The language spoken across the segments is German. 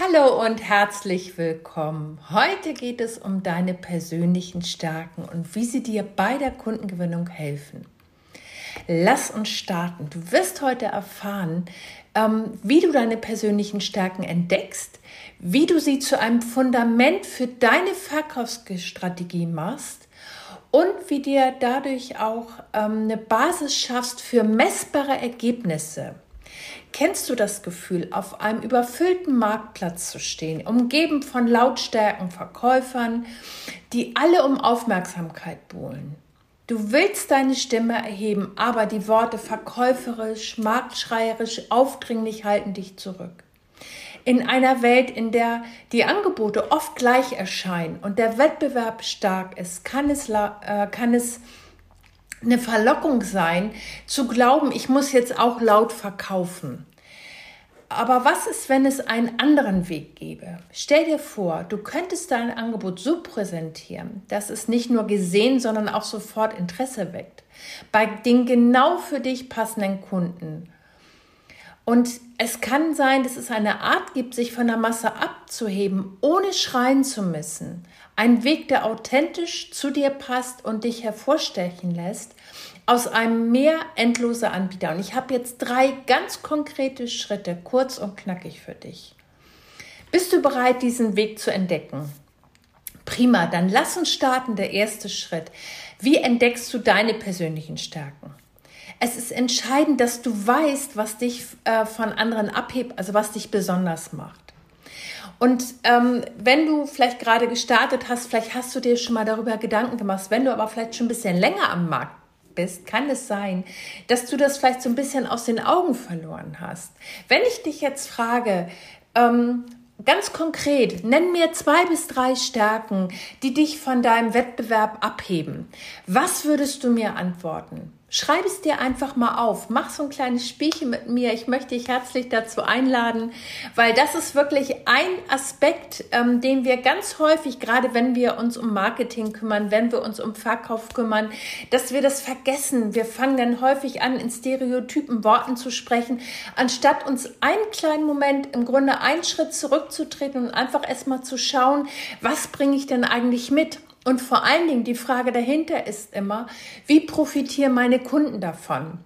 Hallo und herzlich willkommen. Heute geht es um deine persönlichen Stärken und wie sie dir bei der Kundengewinnung helfen. Lass uns starten. Du wirst heute erfahren, ähm, wie du deine persönlichen Stärken entdeckst, wie du sie zu einem Fundament für deine Verkaufsstrategie machst und wie dir dadurch auch ähm, eine Basis schaffst für messbare Ergebnisse. Kennst du das Gefühl, auf einem überfüllten Marktplatz zu stehen, umgeben von lautstarken Verkäufern, die alle um Aufmerksamkeit buhlen? Du willst deine Stimme erheben, aber die Worte verkäuferisch, marktschreierisch, aufdringlich halten dich zurück. In einer Welt, in der die Angebote oft gleich erscheinen und der Wettbewerb stark ist, kann es, äh, kann es eine Verlockung sein, zu glauben, ich muss jetzt auch laut verkaufen. Aber was ist, wenn es einen anderen Weg gäbe? Stell dir vor, du könntest dein Angebot so präsentieren, dass es nicht nur gesehen, sondern auch sofort Interesse weckt. Bei den genau für dich passenden Kunden. Und es kann sein, dass es eine Art gibt, sich von der Masse abzuheben, ohne schreien zu müssen. Ein Weg, der authentisch zu dir passt und dich hervorstechen lässt aus einem Meer endloser Anbieter. Und ich habe jetzt drei ganz konkrete Schritte, kurz und knackig für dich. Bist du bereit, diesen Weg zu entdecken? Prima, dann lass uns starten. Der erste Schritt. Wie entdeckst du deine persönlichen Stärken? Es ist entscheidend, dass du weißt, was dich äh, von anderen abhebt, also was dich besonders macht. Und ähm, wenn du vielleicht gerade gestartet hast, vielleicht hast du dir schon mal darüber Gedanken gemacht, wenn du aber vielleicht schon ein bisschen länger am Markt bist, kann es sein, dass du das vielleicht so ein bisschen aus den Augen verloren hast. Wenn ich dich jetzt frage, ähm, Ganz konkret, nenn mir zwei bis drei Stärken, die dich von deinem Wettbewerb abheben. Was würdest du mir antworten? Schreib es dir einfach mal auf. Mach so ein kleines Spielchen mit mir. Ich möchte dich herzlich dazu einladen, weil das ist wirklich ein Aspekt, ähm, den wir ganz häufig, gerade wenn wir uns um Marketing kümmern, wenn wir uns um Verkauf kümmern, dass wir das vergessen. Wir fangen dann häufig an, in stereotypen Worten zu sprechen, anstatt uns einen kleinen Moment, im Grunde einen Schritt zurückzutreten und einfach erstmal zu schauen, was bringe ich denn eigentlich mit? Und vor allen Dingen die Frage dahinter ist immer, wie profitieren meine Kunden davon?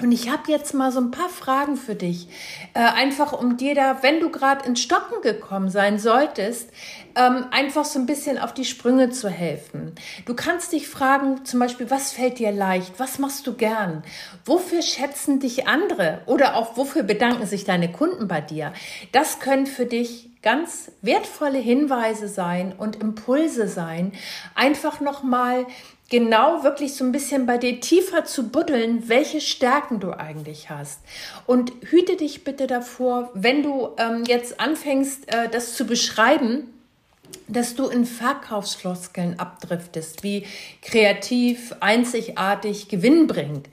Und ich habe jetzt mal so ein paar Fragen für dich, äh, einfach um dir da, wenn du gerade ins Stocken gekommen sein solltest, ähm, einfach so ein bisschen auf die Sprünge zu helfen. Du kannst dich fragen, zum Beispiel, was fällt dir leicht? Was machst du gern? Wofür schätzen dich andere? Oder auch wofür bedanken sich deine Kunden bei dir? Das können für dich ganz wertvolle Hinweise sein und Impulse sein, einfach nochmal genau wirklich so ein bisschen bei dir tiefer zu buddeln, welche Stärken du eigentlich hast. Und hüte dich bitte davor, wenn du ähm, jetzt anfängst, äh, das zu beschreiben, dass du in Verkaufsfloskeln abdriftest, wie kreativ, einzigartig, gewinnbringend.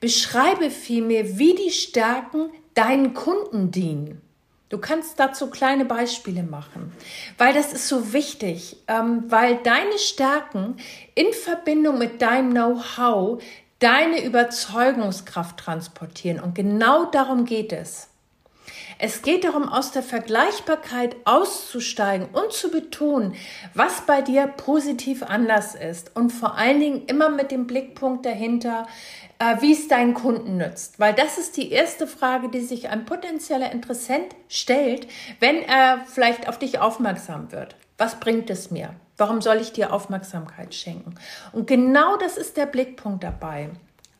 Beschreibe vielmehr, wie die Stärken deinen Kunden dienen. Du kannst dazu kleine Beispiele machen, weil das ist so wichtig, ähm, weil deine Stärken in Verbindung mit deinem Know-how deine Überzeugungskraft transportieren. Und genau darum geht es. Es geht darum, aus der Vergleichbarkeit auszusteigen und zu betonen, was bei dir positiv anders ist. Und vor allen Dingen immer mit dem Blickpunkt dahinter, äh, wie es deinen Kunden nützt. Weil das ist die erste Frage, die sich ein potenzieller Interessent stellt, wenn er vielleicht auf dich aufmerksam wird. Was bringt es mir? Warum soll ich dir Aufmerksamkeit schenken? Und genau das ist der Blickpunkt dabei.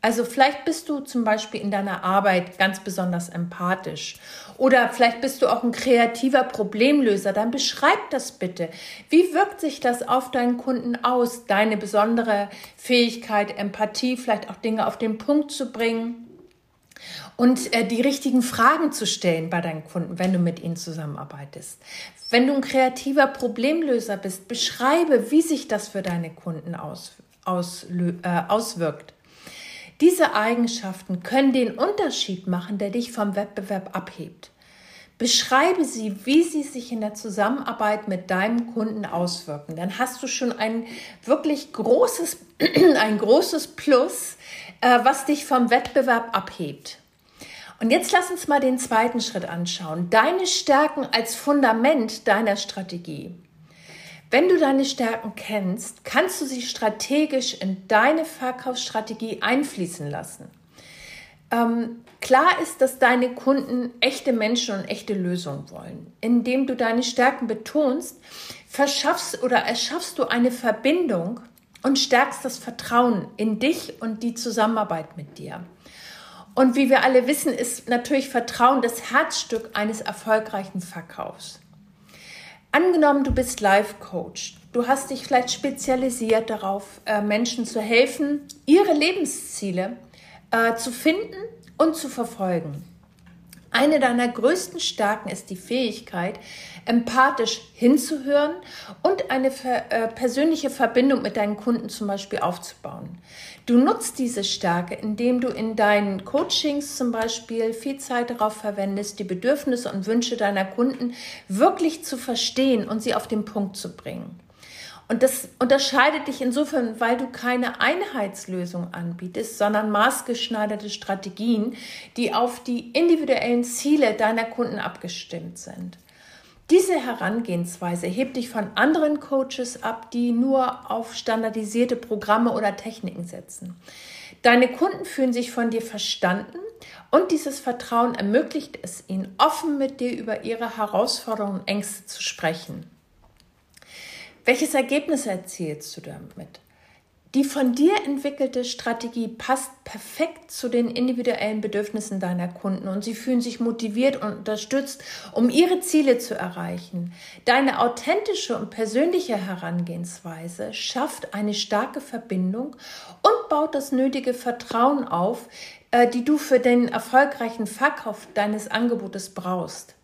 Also vielleicht bist du zum Beispiel in deiner Arbeit ganz besonders empathisch oder vielleicht bist du auch ein kreativer Problemlöser. Dann beschreib das bitte. Wie wirkt sich das auf deinen Kunden aus? Deine besondere Fähigkeit, Empathie, vielleicht auch Dinge auf den Punkt zu bringen und äh, die richtigen Fragen zu stellen bei deinen Kunden, wenn du mit ihnen zusammenarbeitest. Wenn du ein kreativer Problemlöser bist, beschreibe, wie sich das für deine Kunden aus, aus, äh, auswirkt. Diese Eigenschaften können den Unterschied machen, der dich vom Wettbewerb abhebt. Beschreibe sie, wie sie sich in der Zusammenarbeit mit deinem Kunden auswirken. Dann hast du schon ein wirklich großes, ein großes Plus, äh, was dich vom Wettbewerb abhebt. Und jetzt lass uns mal den zweiten Schritt anschauen. Deine Stärken als Fundament deiner Strategie. Wenn du deine Stärken kennst, kannst du sie strategisch in deine Verkaufsstrategie einfließen lassen. Ähm, klar ist, dass deine Kunden echte Menschen und echte Lösungen wollen. Indem du deine Stärken betonst, verschaffst oder erschaffst du eine Verbindung und stärkst das Vertrauen in dich und die Zusammenarbeit mit dir. Und wie wir alle wissen, ist natürlich Vertrauen das Herzstück eines erfolgreichen Verkaufs. Angenommen, du bist Life Coach. Du hast dich vielleicht spezialisiert darauf, äh, Menschen zu helfen, ihre Lebensziele äh, zu finden und zu verfolgen. Eine deiner größten Stärken ist die Fähigkeit, empathisch hinzuhören und eine äh, persönliche Verbindung mit deinen Kunden zum Beispiel aufzubauen. Du nutzt diese Stärke, indem du in deinen Coachings zum Beispiel viel Zeit darauf verwendest, die Bedürfnisse und Wünsche deiner Kunden wirklich zu verstehen und sie auf den Punkt zu bringen. Und das unterscheidet dich insofern, weil du keine Einheitslösung anbietest, sondern maßgeschneiderte Strategien, die auf die individuellen Ziele deiner Kunden abgestimmt sind. Diese Herangehensweise hebt dich von anderen Coaches ab, die nur auf standardisierte Programme oder Techniken setzen. Deine Kunden fühlen sich von dir verstanden und dieses Vertrauen ermöglicht es ihnen, offen mit dir über ihre Herausforderungen und Ängste zu sprechen. Welches Ergebnis erzielst du damit? Die von dir entwickelte Strategie passt perfekt zu den individuellen Bedürfnissen deiner Kunden und sie fühlen sich motiviert und unterstützt, um ihre Ziele zu erreichen. Deine authentische und persönliche Herangehensweise schafft eine starke Verbindung und baut das nötige Vertrauen auf, äh, die du für den erfolgreichen Verkauf deines Angebotes brauchst.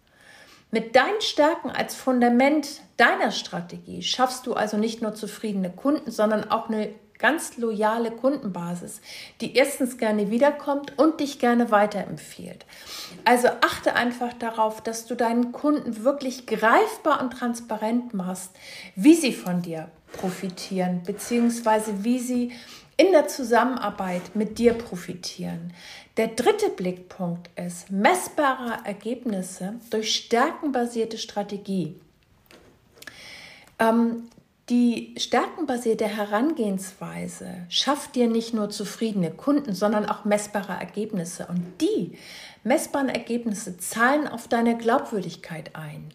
Mit deinen Stärken als Fundament deiner Strategie schaffst du also nicht nur zufriedene Kunden, sondern auch eine ganz loyale Kundenbasis, die erstens gerne wiederkommt und dich gerne weiterempfiehlt. Also achte einfach darauf, dass du deinen Kunden wirklich greifbar und transparent machst, wie sie von dir profitieren, beziehungsweise wie sie in der Zusammenarbeit mit dir profitieren. Der dritte Blickpunkt ist messbare Ergebnisse durch stärkenbasierte Strategie. Ähm, die stärkenbasierte Herangehensweise schafft dir nicht nur zufriedene Kunden, sondern auch messbare Ergebnisse. Und die messbaren Ergebnisse zahlen auf deine Glaubwürdigkeit ein.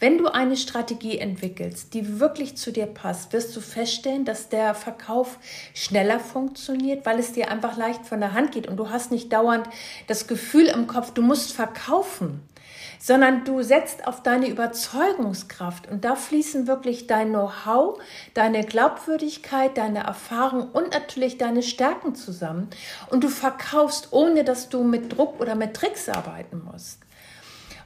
Wenn du eine Strategie entwickelst, die wirklich zu dir passt, wirst du feststellen, dass der Verkauf schneller funktioniert, weil es dir einfach leicht von der Hand geht und du hast nicht dauernd das Gefühl im Kopf, du musst verkaufen sondern du setzt auf deine Überzeugungskraft und da fließen wirklich dein Know-how, deine Glaubwürdigkeit, deine Erfahrung und natürlich deine Stärken zusammen und du verkaufst, ohne dass du mit Druck oder mit Tricks arbeiten musst.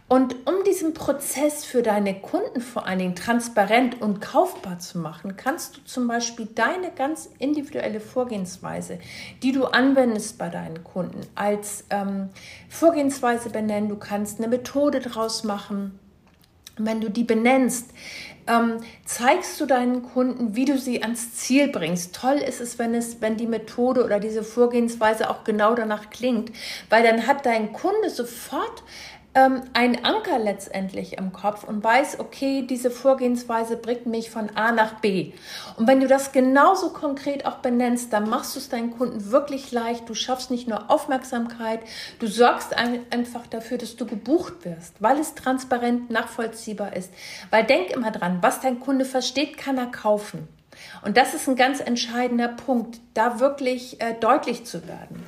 Und um diesen Prozess für deine Kunden vor allen Dingen transparent und kaufbar zu machen, kannst du zum Beispiel deine ganz individuelle Vorgehensweise, die du anwendest bei deinen Kunden, als ähm, Vorgehensweise benennen. Du kannst eine Methode draus machen. wenn du die benennst, ähm, zeigst du deinen Kunden, wie du sie ans Ziel bringst. Toll ist es, wenn es, wenn die Methode oder diese Vorgehensweise auch genau danach klingt, weil dann hat dein Kunde sofort ähm, ein Anker letztendlich im Kopf und weiß, okay, diese Vorgehensweise bringt mich von A nach B. Und wenn du das genauso konkret auch benennst, dann machst du es deinen Kunden wirklich leicht. Du schaffst nicht nur Aufmerksamkeit, du sorgst einfach dafür, dass du gebucht wirst, weil es transparent nachvollziehbar ist. Weil denk immer dran, was dein Kunde versteht, kann er kaufen. Und das ist ein ganz entscheidender Punkt, da wirklich äh, deutlich zu werden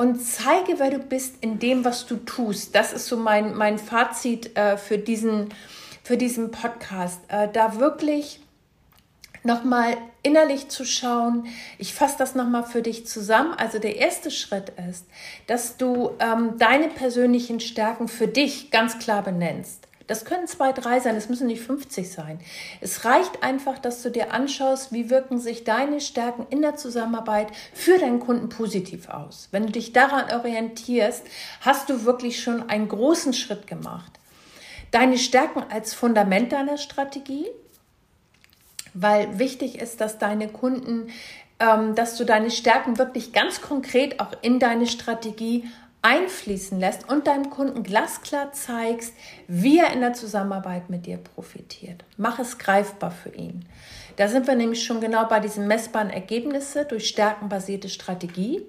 und zeige, wer du bist in dem, was du tust. Das ist so mein, mein Fazit äh, für, diesen, für diesen Podcast. Äh, da wirklich nochmal innerlich zu schauen. Ich fasse das nochmal für dich zusammen. Also der erste Schritt ist, dass du ähm, deine persönlichen Stärken für dich ganz klar benennst. Das können zwei, drei sein, es müssen nicht 50 sein. Es reicht einfach, dass du dir anschaust, wie wirken sich deine Stärken in der Zusammenarbeit für deinen Kunden positiv aus. Wenn du dich daran orientierst, hast du wirklich schon einen großen Schritt gemacht. Deine Stärken als Fundament deiner Strategie, weil wichtig ist, dass deine Kunden, ähm, dass du deine Stärken wirklich ganz konkret auch in deine Strategie einfließen lässt und deinem Kunden glasklar zeigst, wie er in der Zusammenarbeit mit dir profitiert. Mach es greifbar für ihn. Da sind wir nämlich schon genau bei diesen messbaren Ergebnissen durch stärkenbasierte Strategie.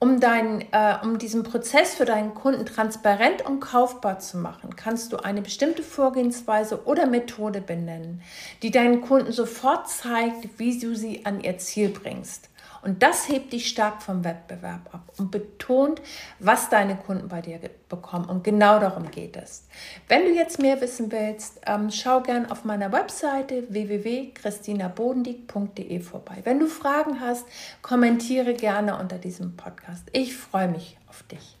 Um, dein, äh, um diesen Prozess für deinen Kunden transparent und kaufbar zu machen, kannst du eine bestimmte Vorgehensweise oder Methode benennen, die deinen Kunden sofort zeigt, wie du sie an ihr Ziel bringst. Und das hebt dich stark vom Wettbewerb ab und betont, was deine Kunden bei dir bekommen. Und genau darum geht es. Wenn du jetzt mehr wissen willst, ähm, schau gern auf meiner Webseite www.christinabodendieck.de vorbei. Wenn du Fragen hast, kommentiere gerne unter diesem Podcast. Ich freue mich auf dich.